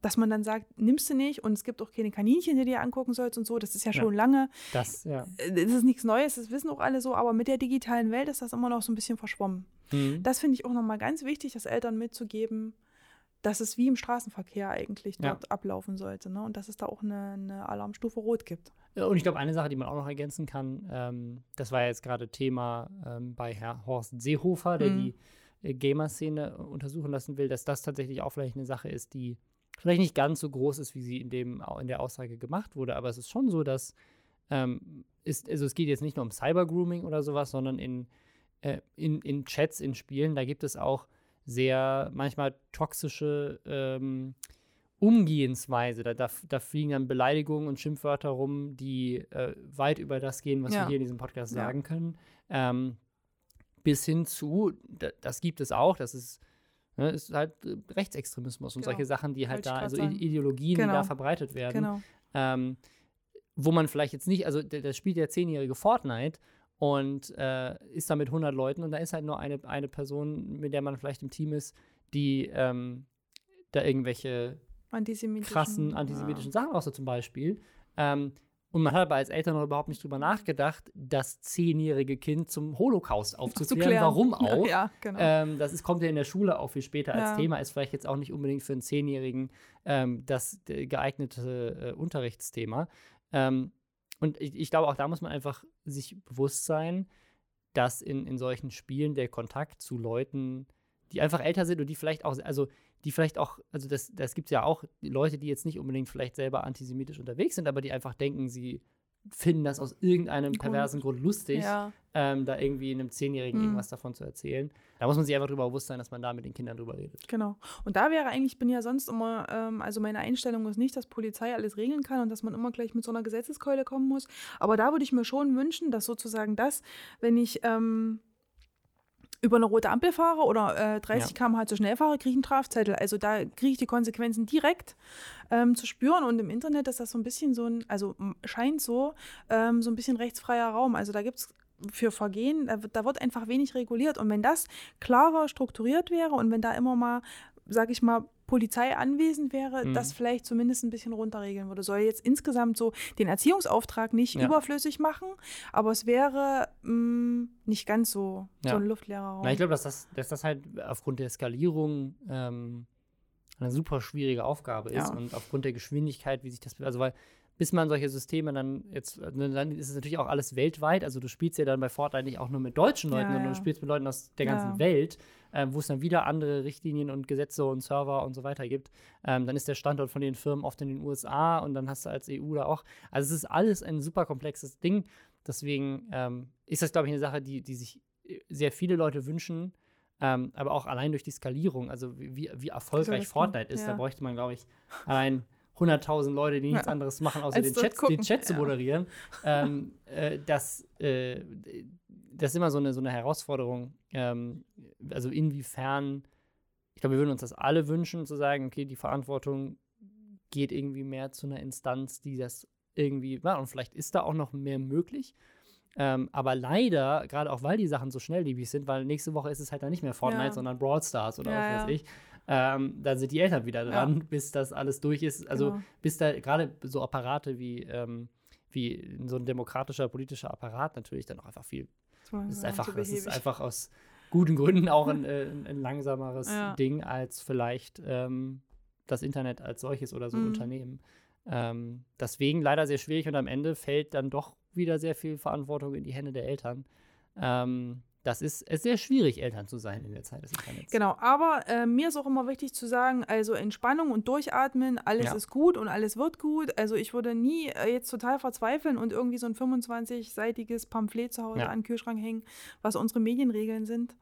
dass man dann sagt, nimmst du nicht und es gibt auch keine Kaninchen, die du dir angucken sollst und so. Das ist ja schon ja, lange. Das, ja. Äh, das ist nichts Neues, das wissen auch alle so, aber mit der digitalen Welt ist das immer noch so ein bisschen verschwommen. Mhm. Das finde ich auch nochmal ganz wichtig, das Eltern mitzugeben, dass es wie im Straßenverkehr eigentlich dort ja. ablaufen sollte. Ne? Und dass es da auch eine, eine Alarmstufe Rot gibt. Und ich glaube, eine Sache, die man auch noch ergänzen kann, ähm, das war ja jetzt gerade Thema ähm, bei Herr Horst Seehofer, der mhm. die äh, Gamer-Szene untersuchen lassen will, dass das tatsächlich auch vielleicht eine Sache ist, die vielleicht nicht ganz so groß ist, wie sie in, dem, in der Aussage gemacht wurde, aber es ist schon so, dass ähm, ist, also es geht jetzt nicht nur um Cyber-Grooming oder sowas, sondern in, äh, in, in Chats, in Spielen, da gibt es auch sehr manchmal toxische ähm, Umgehensweise. Da, da, da, fliegen dann Beleidigungen und Schimpfwörter rum, die äh, weit über das gehen, was ja. wir hier in diesem Podcast ja. sagen können. Ähm, bis hin zu, das gibt es auch, das ist Ne, ist halt äh, Rechtsextremismus und genau. solche Sachen, die halt da, also sagen. Ideologien, genau. die da genau. verbreitet werden. Genau. Ähm, wo man vielleicht jetzt nicht, also das spielt der zehnjährige Fortnite und äh, ist da mit 100 Leuten und da ist halt nur eine, eine Person, mit der man vielleicht im Team ist, die ähm, da irgendwelche antisemitischen, krassen antisemitischen ja. Sachen außer zum Beispiel. Ähm, Und man hat aber als Eltern noch überhaupt nicht drüber nachgedacht, das zehnjährige Kind zum Holocaust aufzuklären. Warum auch? Ja, genau. ähm, das ist, kommt ja in der Schule auch viel später als ja. Thema, ist vielleicht jetzt auch nicht unbedingt für einen Zehnjährigen ähm, das äh, geeignete äh, Unterrichtsthema. Ähm, und ich, ich, glaube, auch da muss man einfach sich bewusst sein, dass in, in solchen Spielen der Kontakt zu Leuten, die einfach älter sind und die vielleicht auch, also die vielleicht auch, also das, das gibt es ja auch Leute, die jetzt nicht unbedingt vielleicht selber antisemitisch unterwegs sind, aber die einfach denken, sie finden das aus irgendeinem perversen Grund lustig, ja. ähm, da irgendwie einem Zehnjährigen mhm. irgendwas davon zu erzählen. Da muss man sich einfach darüber bewusst sein, dass man da mit den Kindern drüber redet. Genau. Und da wäre eigentlich, ich bin ja sonst immer, ähm, also meine Einstellung ist nicht, dass Polizei alles regeln kann und dass man immer gleich mit so einer Gesetzeskeule kommen muss. Aber da würde ich mir schon wünschen, dass sozusagen das, wenn ich ähm, über eine rote Ampel fahre oder äh, 30 ja. km/h zu schnell fahre, kriege ich einen Strafzettel. Also da kriege ich die Konsequenzen direkt ähm, zu spüren. Und im Internet ist das so ein bisschen so ein, also scheint so, ähm, so ein bisschen rechtsfreier Raum. Also da gibt es für Vergehen, da, da wird einfach wenig reguliert. Und wenn das klarer strukturiert wäre und wenn da immer mal, sag ich mal, Polizei anwesend wäre, mhm. das vielleicht zumindest ein bisschen runterregeln würde. Soll jetzt insgesamt so den Erziehungsauftrag nicht ja. überflüssig machen, aber es wäre mh, mm, nicht ganz so, ja. so ein luftleerer Raum. Na, ich glaube, dass das, dass das halt aufgrund der Skalierung ähm, eine super schwierige Aufgabe ist ja. und aufgrund der Geschwindigkeit, wie sich das, also weil bis man solche Systeme dann jetzt, ne, dann ist es natürlich auch alles weltweit. Also du spielst ja dann bei Fortnite nicht auch nur mit deutschen Leuten, ja, sondern ja. du spielst mit Leuten aus der ganzen ja. Welt, äh, wo es dann wieder andere Richtlinien und Gesetze und Server und so weiter gibt. Ähm, dann ist der Standort von den Firmen oft in den USA und dann hast du als EU da auch. Also es ist alles ein super komplexes Ding. Deswegen ähm, ist das, glaube ich, eine Sache, die, die sich äh, sehr viele Leute wünschen. Ähm, aber auch allein durch die Skalierung, also wie, wie erfolgreich Fortnite ist, da bräuchte man, glaube ich, allein 100.000 Leute, die nichts ja. anderes machen, außer den Chat, den Chat, zu moderieren. ähm, äh, das, äh, das ist immer so eine, so eine Herausforderung. Ähm, also inwiefern, ich glaube, wir würden uns das alle wünschen, zu sagen, okay, die Verantwortung geht irgendwie mehr zu einer Instanz, die das irgendwie macht. Und vielleicht ist da auch noch mehr möglich. Ähm, aber leider, gerade auch weil die Sachen so schnelllebig sind, weil nächste Woche ist es halt dann nicht mehr Fortnite, ja. sondern Brawl Stars oder ja, was weiß ich. Ähm, dann sind die Eltern wieder dran, ja. bis das alles durch ist. Also genau. bis da gerade so Apparate wie, ähm, wie so ein demokratischer politischer Apparat natürlich dann auch einfach viel. Das ist einfach, das ist einfach aus guten Gründen auch ein, äh, ein langsameres ja. Ding als vielleicht ähm, das Internet als solches oder so mhm. Unternehmen. Ähm, deswegen leider sehr schwierig und am Ende fällt dann doch wieder sehr viel Verantwortung in die Hände der Eltern. Ähm, das ist, ist sehr schwierig, Eltern zu sein in der Zeit des Internets. Genau, aber äh, mir ist auch immer wichtig zu sagen, also Entspannung und Durchatmen, alles ja. ist gut und alles wird gut. Also ich würde nie äh, jetzt total verzweifeln und irgendwie so ein 25-seitiges Pamphlet zu Hause ja. an den Kühlschrank hängen, was unsere Medienregeln sind.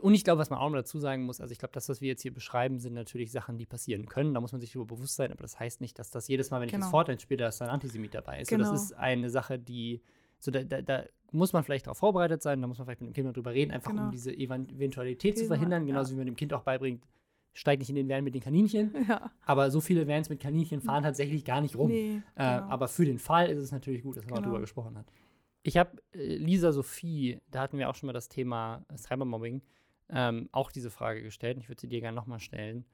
Und ich glaube, was man auch noch dazu sagen muss, also ich glaube, das, was wir jetzt hier beschreiben, sind natürlich Sachen, die passieren können. Da muss man sich darüber bewusst sein, aber das heißt nicht, dass das jedes Mal, wenn genau. ich das Fortnite spiele, dass da ein Antisemit dabei ist. Genau. So, das ist eine Sache, die, so da, da, da muss man vielleicht darauf vorbereitet sein, da muss man vielleicht mit dem Kind mal drüber reden, einfach genau. um diese Eventualität zu verhindern, genauso ja. wie man dem Kind auch beibringt, steig nicht in den Van mit den Kaninchen. Ja. Aber so viele Vans mit Kaninchen fahren tatsächlich gar nicht rum. Nee, äh, genau. aber für den Fall ist es natürlich gut, dass man genau. darüber gesprochen hat. Ich habe äh, Lisa Sophie, da hatten wir auch schon mal das Thema Cybermobbing, ähm, auch diese Frage gestellt. Ich würde sie dir gerne nochmal stellen.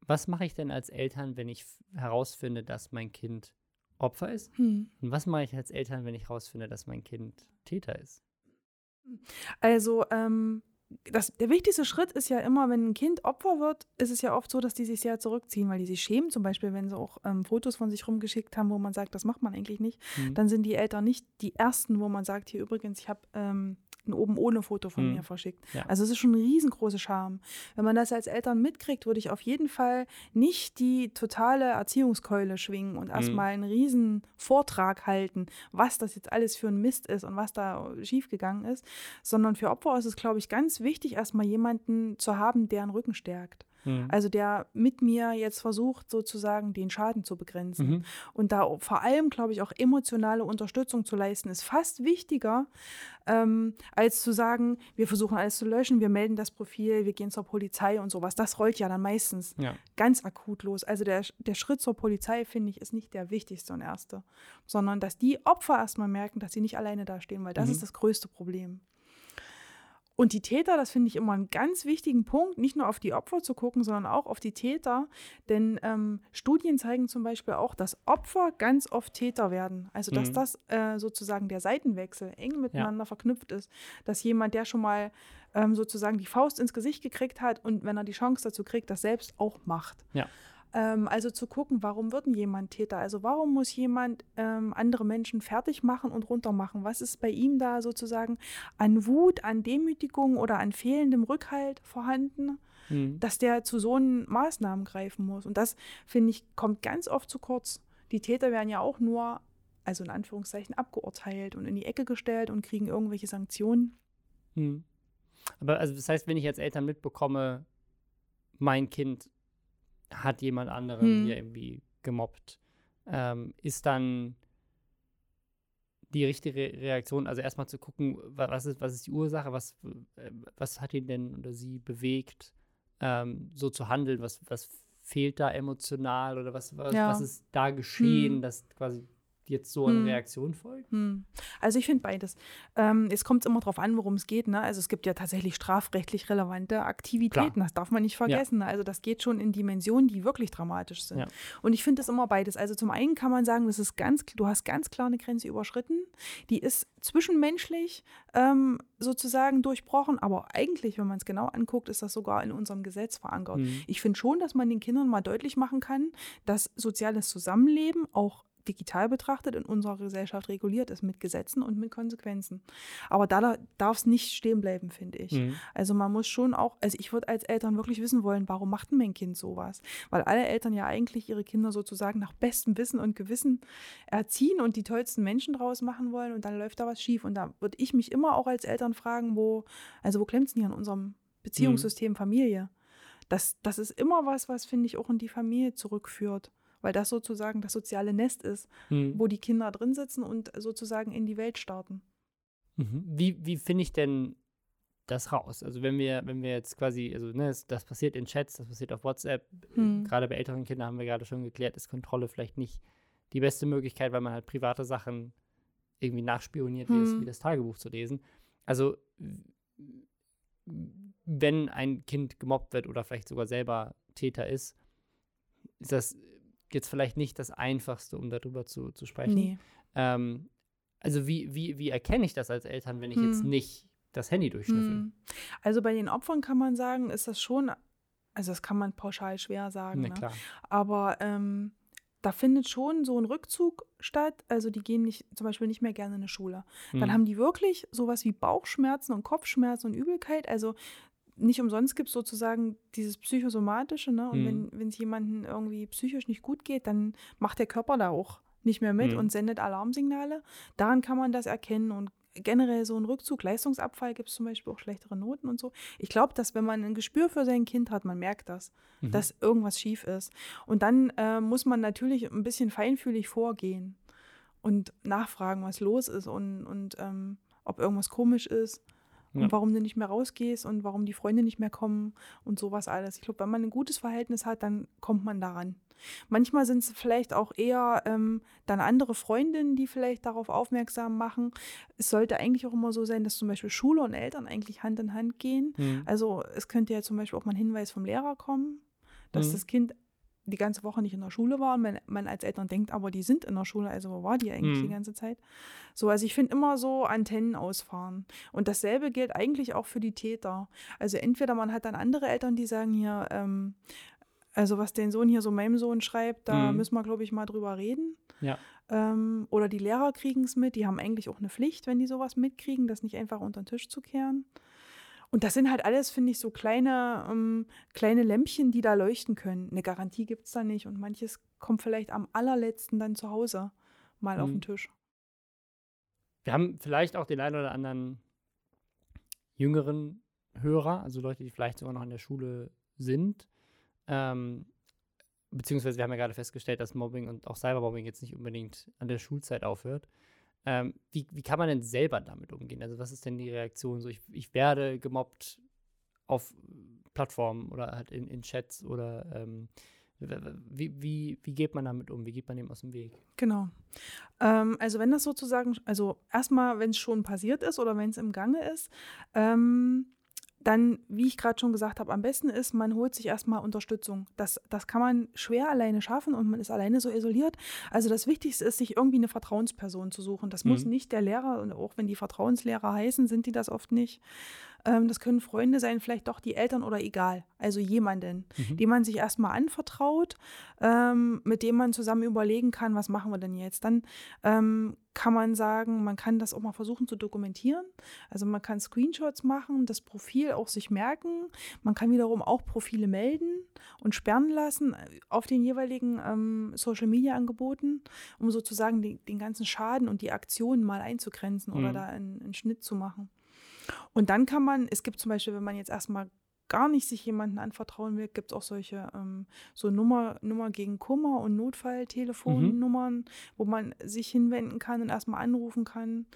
Was mache ich denn als Eltern, wenn ich herausfinde, dass mein Kind Opfer ist? Hm. Und was mache ich als Eltern, wenn ich herausfinde, dass mein Kind Täter ist? Also, ähm, das, der wichtigste Schritt ist ja immer, wenn ein Kind Opfer wird, ist es ja oft so, dass die sich sehr zurückziehen, weil die sich schämen. Zum Beispiel, wenn sie auch ähm, Fotos von sich rumgeschickt haben, wo man sagt, das macht man eigentlich nicht, mhm. dann sind die Eltern nicht die Ersten, wo man sagt, hier übrigens, ich habe ähm, ein oben ohne Foto von mhm. mir verschickt. Ja. Also es ist schon ein riesengroße Scham. Wenn man das als Eltern mitkriegt, würde ich auf jeden Fall nicht die totale Erziehungskeule schwingen und erstmal mhm. einen riesen Vortrag halten, was das jetzt alles für ein Mist ist und was da schiefgegangen ist, sondern für Opfer ist es, glaube ich, ganz wichtig, erstmal jemanden zu haben, der einen Rücken stärkt. Mhm. Also der mit mir jetzt versucht, sozusagen den Schaden zu begrenzen. Mhm. Und da vor allem, glaube ich, auch emotionale Unterstützung zu leisten, ist fast wichtiger, ähm, als zu sagen, wir versuchen alles zu löschen, wir melden das Profil, wir gehen zur Polizei und sowas. Das rollt ja dann meistens ja. ganz akut los. Also der, der Schritt zur Polizei, finde ich, ist nicht der wichtigste und erste, sondern dass die Opfer erstmal merken, dass sie nicht alleine dastehen, weil das mhm. ist das größte Problem. Und die Täter, das finde ich immer einen ganz wichtigen Punkt, nicht nur auf die Opfer zu gucken, sondern auch auf die Täter. Denn ähm, Studien zeigen zum Beispiel auch, dass Opfer ganz oft Täter werden. Also dass mhm. das äh, sozusagen der Seitenwechsel eng miteinander ja. verknüpft ist. Dass jemand, der schon mal ähm, sozusagen die Faust ins Gesicht gekriegt hat und wenn er die Chance dazu kriegt, das selbst auch macht. Ja. Ähm, also zu gucken, warum wird denn jemand Täter? Also warum muss jemand ähm, andere Menschen fertig machen und runtermachen? Was ist bei ihm da sozusagen an Wut, an Demütigung oder an fehlendem Rückhalt vorhanden? Mhm. dass der zu so einen Maßnahmen greifen muss. Und das, finde ich, kommt ganz oft zu kurz. Die Täter werden ja auch nur, also in Anführungszeichen, abgeurteilt und in die Ecke gestellt und kriegen irgendwelche Sanktionen. Mhm. Aber also das heißt, wenn ich als Eltern mitbekomme, mein Kind hat jemand anderen hm. hier irgendwie gemobbt, ähm, ist dann die richtige Reaktion, also erstmal zu gucken, was ist, was ist die Ursache, was, äh, was hat ihn denn oder sie bewegt, ähm, so zu handeln, was, was fehlt da emotional oder was, was, ja. was ist da geschehen, hm. dass quasi jetzt so eine hm. Reaktion folgt? Hm. Also ich finde beides. Ähm, es kommt immer darauf an, worum es geht. Ne? Also es gibt ja tatsächlich strafrechtlich relevante Aktivitäten, Klar. das darf man nicht vergessen. Ja. Also das geht schon in Dimensionen, die wirklich dramatisch sind. Ja. Und ich finde das immer beides. Also zum einen kann man sagen, das ist ganz, du hast ganz klar eine Grenze überschritten. Die ist zwischenmenschlich ähm, sozusagen durchbrochen, aber eigentlich, wenn man es genau anguckt, ist das sogar in unserem Gesetz verankert. Mhm. Ich finde schon, dass man den Kindern mal deutlich machen kann, dass soziales Zusammenleben auch digital betrachtet in unserer Gesellschaft reguliert ist mit Gesetzen und mit Konsequenzen. Aber da darf es nicht stehen bleiben, finde ich. Mhm. Also man muss schon auch, also ich würde als Eltern wirklich wissen wollen, warum macht denn mein Kind sowas? Weil alle Eltern ja eigentlich ihre Kinder sozusagen nach bestem Wissen und Gewissen erziehen und die tollsten Menschen draus machen wollen und dann läuft da was schief. Und da würde ich mich immer auch als Eltern fragen, wo, also wo klemmt es denn hier in unserem Beziehungssystem mhm. Familie? Das, das ist immer was, was, finde ich, auch in die Familie zurückführt weil das sozusagen das soziale Nest ist, mhm. wo die Kinder drin sitzen und sozusagen in die Welt starten. Mhm. Wie, wie finde ich denn das raus? Also wenn wir, wenn wir jetzt quasi, also ne, das passiert in Chats, das passiert auf WhatsApp, mhm. gerade bei älteren Kindern haben wir gerade schon geklärt, ist Kontrolle vielleicht nicht die beste Möglichkeit, weil man halt private Sachen irgendwie nachspioniert, wie, das, hm. wie das Tagebuch zu lesen. Also wenn ein Kind gemobbt wird oder vielleicht sogar selber Täter ist, ist das jetzt vielleicht nicht das Einfachste, um darüber zu, zu sprechen. Nee. Ähm, also wie, wie, wie erkenne ich das als Eltern, wenn ich hm. jetzt nicht das Handy durchschnüffel? Hm. Also bei den Opfern kann man sagen, ist das schon, also das kann man pauschal schwer sagen. Ne, ne? Aber ähm, da findet schon so ein Rückzug statt. Also die gehen nicht, zum Beispiel nicht mehr gerne in eine Schule. Dann hm. haben die wirklich sowas wie Bauchschmerzen und Kopfschmerzen und Übelkeit. Also nicht umsonst gibt es sozusagen dieses Psychosomatische, ne? Und mhm. wenn es jemandem irgendwie psychisch nicht gut geht, dann macht der Körper da auch nicht mehr mit mhm. und sendet Alarmsignale. Daran kann man das erkennen und generell so ein Rückzug, Leistungsabfall gibt es zum Beispiel auch schlechtere Noten und so. Ich glaube, dass wenn man ein Gespür für sein Kind hat, man merkt das, mhm. dass irgendwas schief ist. Und dann äh, muss man natürlich ein bisschen feinfühlig vorgehen und nachfragen, was los ist und, und ähm, ob irgendwas komisch ist und warum du nicht mehr rausgehst und warum die Freunde nicht mehr kommen und sowas alles. Ich glaube, wenn man ein gutes Verhältnis hat, dann kommt man daran. Manchmal sind es vielleicht auch eher ähm, dann andere Freundinnen, die vielleicht darauf aufmerksam machen. Es sollte eigentlich auch immer so sein, dass zum Beispiel Schule und Eltern eigentlich Hand in Hand gehen. Mhm. Also es könnte ja zum Beispiel auch mal ein Hinweis vom Lehrer kommen, dass mhm. das Kind die ganze Woche nicht in der Schule war und man, man, als Eltern denkt, aber die sind in der Schule, also wo war die eigentlich mhm. die ganze Zeit? So, also ich finde immer so Antennen ausfahren. Und dasselbe gilt eigentlich auch für die Täter. Also entweder man hat dann andere Eltern, die sagen hier, ähm, also was den Sohn hier so meinem Sohn schreibt, da mhm. müssen wir, glaube ich, mal drüber reden. Ja. Ähm, oder die Lehrer kriegen es mit, die haben eigentlich auch eine Pflicht, wenn die sowas mitkriegen, das nicht einfach unter den Tisch zu kehren. Und das sind halt alles, finde ich, so kleine, ähm, kleine Lämpchen, die da leuchten können. Eine Garantie gibt es da nicht. Und manches kommt vielleicht am allerletzten dann zu Hause mal mhm. auf den Tisch. Wir haben vielleicht auch den einen oder anderen jüngeren Hörer, also Leute, die vielleicht sogar noch in der Schule sind. Ähm, beziehungsweise wir haben ja gerade festgestellt, dass Mobbing und auch Cybermobbing jetzt nicht unbedingt an der Schulzeit aufhört. Ähm, wie, wie kann man denn selber damit umgehen? Also, was ist denn die Reaktion? So, ich, ich werde gemobbt auf Plattformen oder halt in, in Chats oder ähm, Wie, wie, wie geht man damit um? Wie geht man dem aus dem Weg? Genau. Ähm, also wenn das sozusagen, also erstmal, wenn es schon passiert ist oder wenn es im Gange ist, ähm, dann, wie ich gerade schon gesagt habe, am besten ist, man holt sich erstmal Unterstützung. Das, das kann man schwer alleine schaffen und man ist alleine so isoliert. Also das Wichtigste ist, sich irgendwie eine Vertrauensperson zu suchen. Das mhm. muss nicht der Lehrer, und auch wenn die Vertrauenslehrer heißen, sind die das oft nicht. Ähm, das können Freunde sein, vielleicht doch die Eltern oder egal. Also jemanden, mhm. dem man sich erstmal anvertraut, ähm, mit dem man zusammen überlegen kann, was machen wir denn jetzt. Dann ähm, kann man sagen, man kann das auch mal versuchen zu dokumentieren. Also man kann Screenshots machen, das Profil auch sich merken. Man kann wiederum auch Profile melden und sperren lassen auf den jeweiligen ähm, Social-Media-Angeboten, um sozusagen die, den ganzen Schaden und die Aktionen mal einzugrenzen mhm. oder da einen, einen Schnitt zu machen. Und dann kann man, es gibt zum Beispiel, wenn man jetzt erstmal gar nicht sich jemanden anvertrauen will, gibt es auch solche ähm, so Nummer, Nummer gegen Kummer und Notfalltelefonnummern, mhm. wo man sich hinwenden kann und erstmal anrufen kann.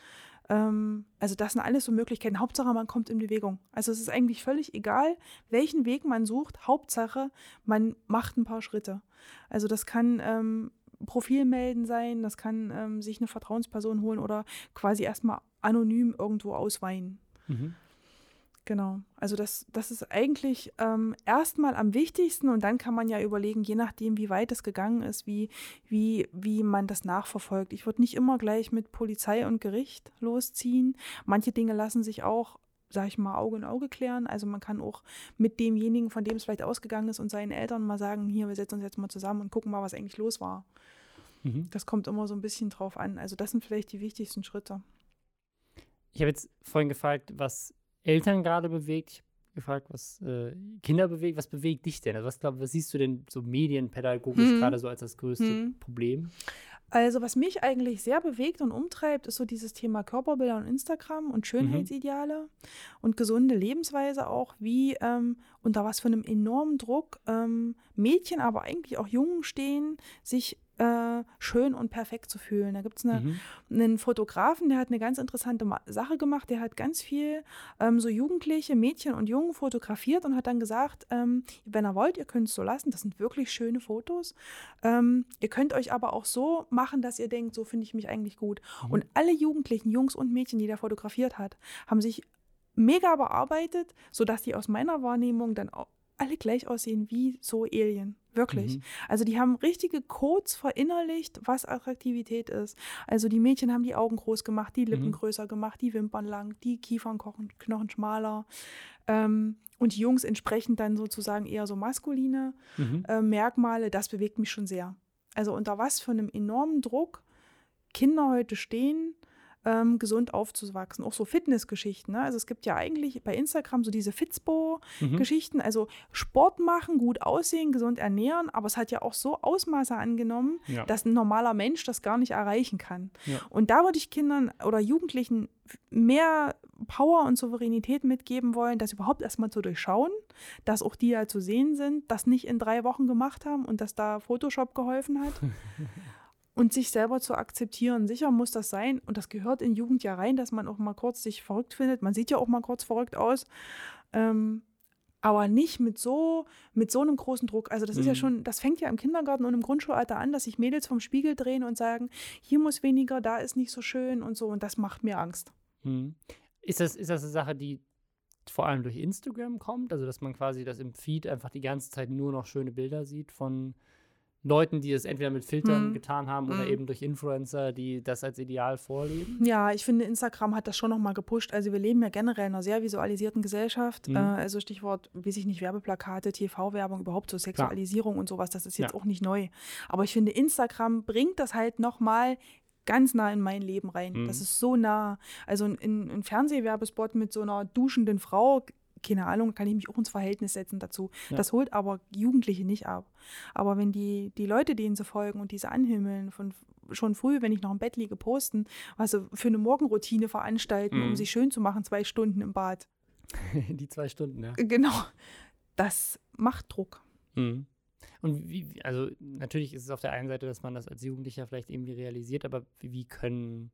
Ähm, also das sind alles so Möglichkeiten. Hauptsache, man kommt in Bewegung. Also es ist eigentlich völlig egal, welchen Weg man sucht. Hauptsache, man macht ein paar Schritte. Also das kann ähm, Profilmelden sein, das kann ähm, sich eine Vertrauensperson holen oder quasi erstmal anonym irgendwo ausweihen. Mhm. Genau. Also das, das ist eigentlich ähm, erstmal am wichtigsten und dann kann man ja überlegen, je nachdem, wie weit es gegangen ist, wie, wie, wie man das nachverfolgt. Ich würde nicht immer gleich mit Polizei und Gericht losziehen. Manche Dinge lassen sich auch, sag ich mal, Auge in Auge klären. Also man kann auch mit demjenigen, von dem es vielleicht ausgegangen ist und seinen Eltern mal sagen, hier, wir setzen uns jetzt mal zusammen und gucken mal, was eigentlich los war. Mhm. Das kommt immer so ein bisschen drauf an. Also das sind vielleicht die wichtigsten Schritte. Ich habe jetzt vorhin gefragt, was Eltern gerade bewegt. Ich habe gefragt, was äh, Kinder bewegt. Was bewegt dich denn? Also was, glaub, was siehst du denn so medienpädagogisch hm. gerade so als das größte hm. Problem? Also was mich eigentlich sehr bewegt und umtreibt, ist so dieses Thema Körperbilder und Instagram und mhm. Schönheitsideale mhm. und gesunde Lebensweise auch, wie ähm, unter was für einem enormen Druck ähm, Mädchen, aber eigentlich auch Jungen stehen, sich äh, schön und perfekt zu fühlen. Da gibt es eine, mhm. einen Fotografen, der hat eine ganz interessante Sache gemacht. Der hat ganz viel ähm, so jugendliche Mädchen und Jungen fotografiert und hat dann gesagt, ähm, wenn ihr wollt, ihr könnt es so lassen. Das sind wirklich schöne Fotos. Ähm, ihr könnt euch aber auch so machen, dass ihr denkt, so finde ich mich eigentlich gut. Mhm. Und alle Jugendlichen, Jungs und Mädchen, die der fotografiert hat, haben sich mega bearbeitet, sodass die aus meiner Wahrnehmung dann auch alle gleich aussehen wie so Alien. Wirklich. Mhm. Also die haben richtige Codes verinnerlicht, was Attraktivität ist. Also die Mädchen haben die Augen groß gemacht, die Lippen mhm. größer gemacht, die Wimpern lang, die Kiefernknochen schmaler. Ähm, und die Jungs entsprechend dann sozusagen eher so maskuline mhm. äh, Merkmale. Das bewegt mich schon sehr. Also unter was für einem enormen Druck Kinder heute stehen, ähm, gesund aufzuwachsen. Auch so Fitnessgeschichten. Ne? Also es gibt ja eigentlich bei Instagram so diese Fitspo-Geschichten, mhm. also Sport machen, gut aussehen, gesund ernähren, aber es hat ja auch so Ausmaße angenommen, ja. dass ein normaler Mensch das gar nicht erreichen kann. Ja. Und da würde ich Kindern oder Jugendlichen mehr Power und Souveränität mitgeben wollen, das überhaupt erstmal zu durchschauen, dass auch die ja zu sehen sind, das nicht in drei Wochen gemacht haben und dass da Photoshop geholfen hat. und sich selber zu akzeptieren. Sicher muss das sein und das gehört in Jugend ja rein, dass man auch mal kurz sich verrückt findet. Man sieht ja auch mal kurz verrückt aus. Ähm, aber nicht mit so, mit so einem großen Druck. Also das mhm. ist ja mhm. schon, das fängt ja im Kindergarten und im Grundschulalter an, dass sich Mädels vom Spiegel drehen und sagen, hier muss weniger, da ist nicht so schön und so. Und das macht mir Angst. Mhm. Ist, das, ist das eine Sache, die vor allem durch Instagram kommt? Also dass man quasi das im Feed einfach die ganze Zeit nur noch schöne Bilder sieht von Leuten, die es entweder mit Filtern mhm. getan haben oder mhm. eben durch Influencer, die das als Ideal vorleben? Ja, ich finde, Instagram hat das schon nochmal gepusht. Also wir leben ja generell in einer sehr visualisierten Gesellschaft. Mhm. Äh, also Stichwort, wie sich nicht, Werbeplakate, TV-Werbung, überhaupt so Sexualisierung Klar. und sowas, das ist jetzt ja. auch nicht neu. Aber ich finde, Instagram bringt das halt nochmal ganz nah in mein Leben rein. Mhm. Das ist so nah. Also ein, ein Fernsehwerbespot mit so einer duschenden Frau keine Ahnung, kann ich mich auch ins Verhältnis setzen dazu. Ja. Das holt aber Jugendliche nicht ab. Aber wenn die, die Leute, denen sie folgen und diese anhimmeln, von schon früh, wenn ich noch im Bett liege, posten, was sie für eine Morgenroutine veranstalten, mhm. um sich schön zu machen, zwei Stunden im Bad. die zwei Stunden, ja. Genau. Das macht Druck. Mhm. Und wie, also natürlich ist es auf der einen Seite, dass man das als Jugendlicher vielleicht irgendwie realisiert, aber wie können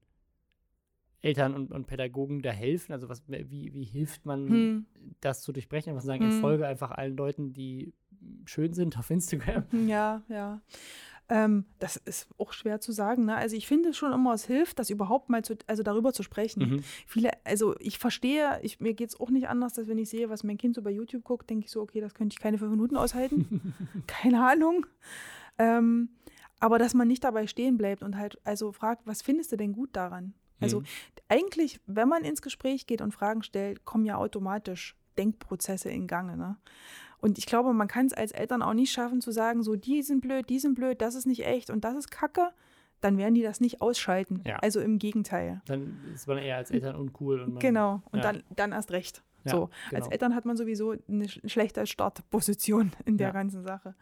Eltern und, und Pädagogen da helfen? Also was, wie, wie hilft man, hm. das zu durchbrechen? Einfach sagen, hm. ich folge einfach allen Leuten, die schön sind auf Instagram. Ja, ja. Ähm, das ist auch schwer zu sagen. Ne? Also ich finde schon immer, es hilft, das überhaupt mal zu, also darüber zu sprechen. Mhm. Viele, also ich verstehe, ich, mir geht es auch nicht anders, dass wenn ich sehe, was mein Kind so bei YouTube guckt, denke ich so, okay, das könnte ich keine fünf Minuten aushalten. keine Ahnung. Ähm, aber dass man nicht dabei stehen bleibt und halt also fragt, was findest du denn gut daran? Also mhm. eigentlich, wenn man ins Gespräch geht und Fragen stellt, kommen ja automatisch Denkprozesse in Gange. Ne? Und ich glaube, man kann es als Eltern auch nicht schaffen zu sagen, so die sind blöd, die sind blöd, das ist nicht echt und das ist Kacke. Dann werden die das nicht ausschalten. Ja. Also im Gegenteil. Dann ist man eher als Eltern uncool. Und man, genau, und ja. dann, dann erst recht. Ja, so, genau. als Eltern hat man sowieso eine schlechte Startposition in der ja. ganzen Sache.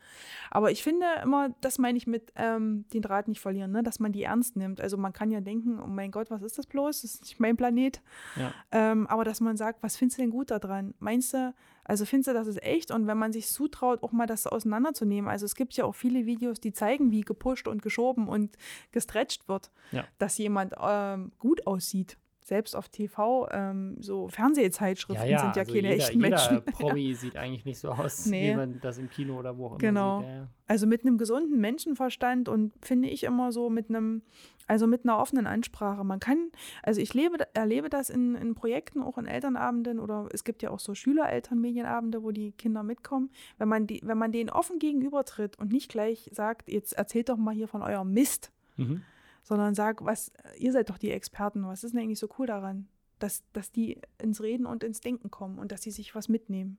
Aber ich finde immer, das meine ich mit ähm, den Draht nicht verlieren, ne? dass man die ernst nimmt. Also man kann ja denken, oh mein Gott, was ist das bloß? Das ist nicht mein Planet. Ja. Ähm, aber dass man sagt, was findest du denn gut daran? Meinst du, also findest du, das ist echt? Und wenn man sich zutraut, auch mal das auseinanderzunehmen. Also es gibt ja auch viele Videos, die zeigen, wie gepusht und geschoben und gestretcht wird, dass jemand ähm, gut aussieht selbst auf TV, ähm, so Fernsehzeitschriften ja, ja, sind ja also keine jeder, echten Menschen. Jeder Promi sieht eigentlich nicht so aus, nee. wie man das im Kino oder wo auch immer genau. sieht. Ja, also mit einem gesunden Menschenverstand und finde ich immer so mit einem, also mit einer offenen Ansprache. Man kann, also ich lebe, erlebe das in, in Projekten, auch in Elternabenden oder es gibt ja auch so Schülerelternmedienabende, wo die Kinder mitkommen. Wenn man, die, wenn man denen offen gegenübertritt und nicht gleich sagt, jetzt erzählt doch mal hier von eurem Mist. Mhm sondern sag, was, ihr seid doch die Experten, was ist denn eigentlich so cool daran, dass, dass die ins Reden und ins Denken kommen und dass sie sich was mitnehmen.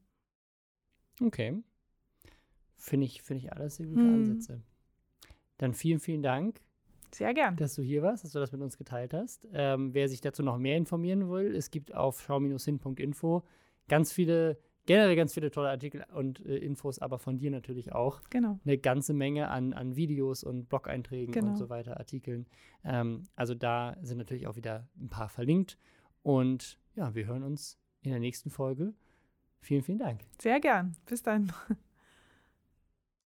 Okay. Finde ich, find ich alles sehr gute hm. Ansätze. Dann vielen, vielen Dank. Sehr gern. Dass du hier warst, dass du das mit uns geteilt hast. Ähm, wer sich dazu noch mehr informieren will, es gibt auf schau-hin.info ganz viele generell ganz viele tolle Artikel und äh, Infos, aber von dir natürlich auch. Genau. Eine ganze Menge an, an Videos und Blog-Einträgen genau. und so weiter, Artikeln. Ähm, also da sind natürlich auch wieder ein paar verlinkt. Und ja, wir hören uns in der nächsten Folge. Vielen, vielen Dank. Sehr gern. Bis dann.